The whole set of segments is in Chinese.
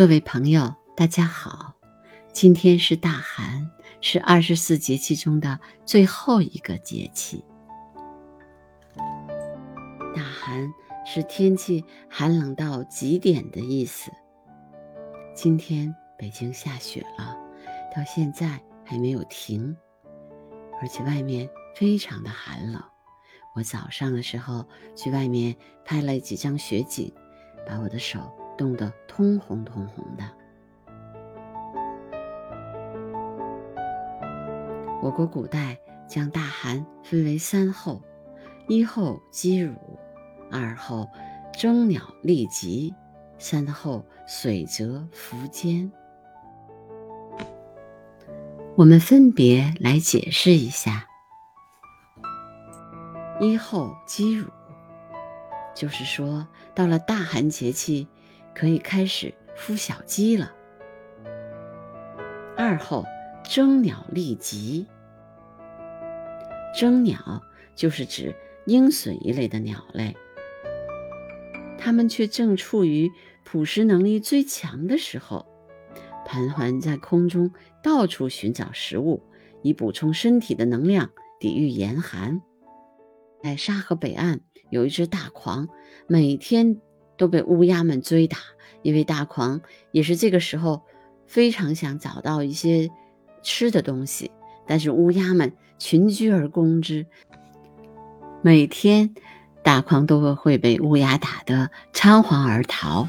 各位朋友，大家好！今天是大寒，是二十四节气中的最后一个节气。大寒是天气寒冷到极点的意思。今天北京下雪了，到现在还没有停，而且外面非常的寒冷。我早上的时候去外面拍了几张雪景，把我的手。冻得通红通红的。我国古代将大寒分为三候：一候积乳，二候征鸟立集，三候水泽伏坚。我们分别来解释一下。一候积乳，就是说到了大寒节气。可以开始孵小鸡了。二后征鸟立集，征鸟就是指鹰隼一类的鸟类，它们却正处于捕食能力最强的时候，盘桓在空中，到处寻找食物，以补充身体的能量，抵御严寒。在沙河北岸有一只大狂，每天。都被乌鸦们追打，因为大狂也是这个时候非常想找到一些吃的东西，但是乌鸦们群居而攻之，每天大狂都会被乌鸦打得仓皇而逃。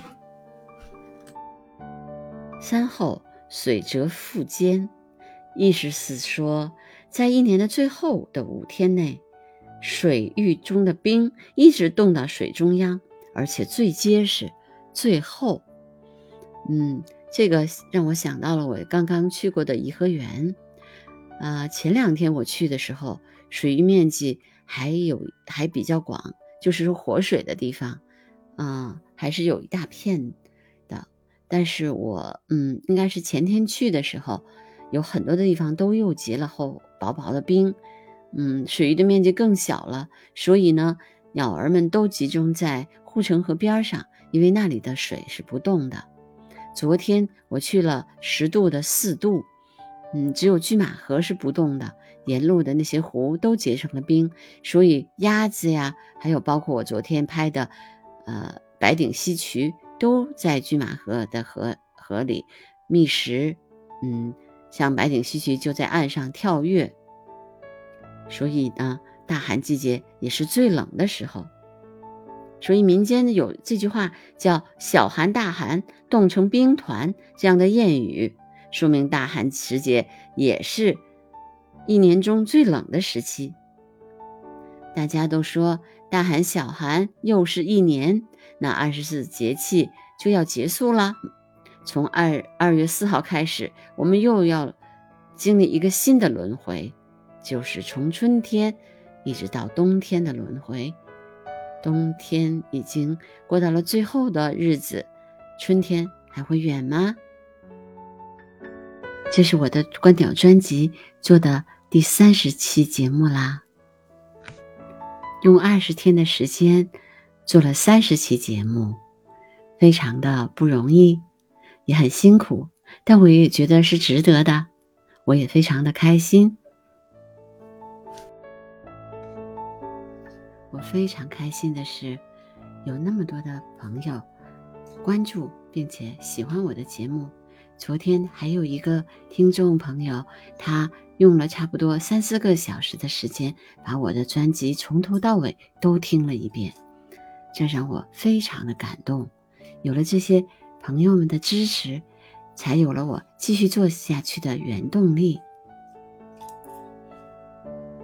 三后水泽腹坚，意思是说，在一年的最后的五天内，水域中的冰一直冻到水中央。而且最结实、最后，嗯，这个让我想到了我刚刚去过的颐和园。啊，前两天我去的时候，水域面积还有还比较广，就是说活水的地方，啊，还是有一大片的。但是我，嗯，应该是前天去的时候，有很多的地方都又结了厚薄薄的冰，嗯，水域的面积更小了，所以呢，鸟儿们都集中在。护城河边上，因为那里的水是不动的。昨天我去了十度的四渡，嗯，只有拒马河是不动的，沿路的那些湖都结成了冰，所以鸭子呀，还有包括我昨天拍的，呃，白顶溪渠都在拒马河的河河里觅食，嗯，像白顶溪渠就在岸上跳跃。所以呢，大寒季节也是最冷的时候。所以民间有这句话叫“小寒大寒，冻成冰团”这样的谚语，说明大寒时节也是一年中最冷的时期。大家都说大寒小寒又是一年，那二十四节气就要结束了。从二二月四号开始，我们又要经历一个新的轮回，就是从春天一直到冬天的轮回。冬天已经过到了最后的日子，春天还会远吗？这是我的观鸟专辑做的第三十期节目啦，用二十天的时间做了三十期节目，非常的不容易，也很辛苦，但我也觉得是值得的，我也非常的开心。非常开心的是，有那么多的朋友关注并且喜欢我的节目。昨天还有一个听众朋友，他用了差不多三四个小时的时间，把我的专辑从头到尾都听了一遍，这让我非常的感动。有了这些朋友们的支持，才有了我继续做下去的原动力。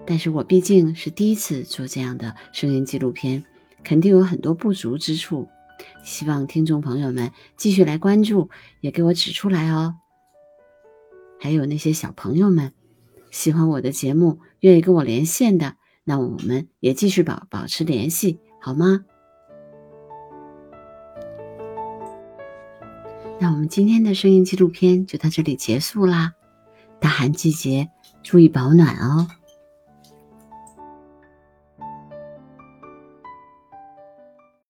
但是我毕竟是第一次做这样的声音纪录片，肯定有很多不足之处，希望听众朋友们继续来关注，也给我指出来哦。还有那些小朋友们喜欢我的节目，愿意跟我连线的，那我们也继续保保持联系，好吗？那我们今天的声音纪录片就到这里结束啦。大寒季节，注意保暖哦。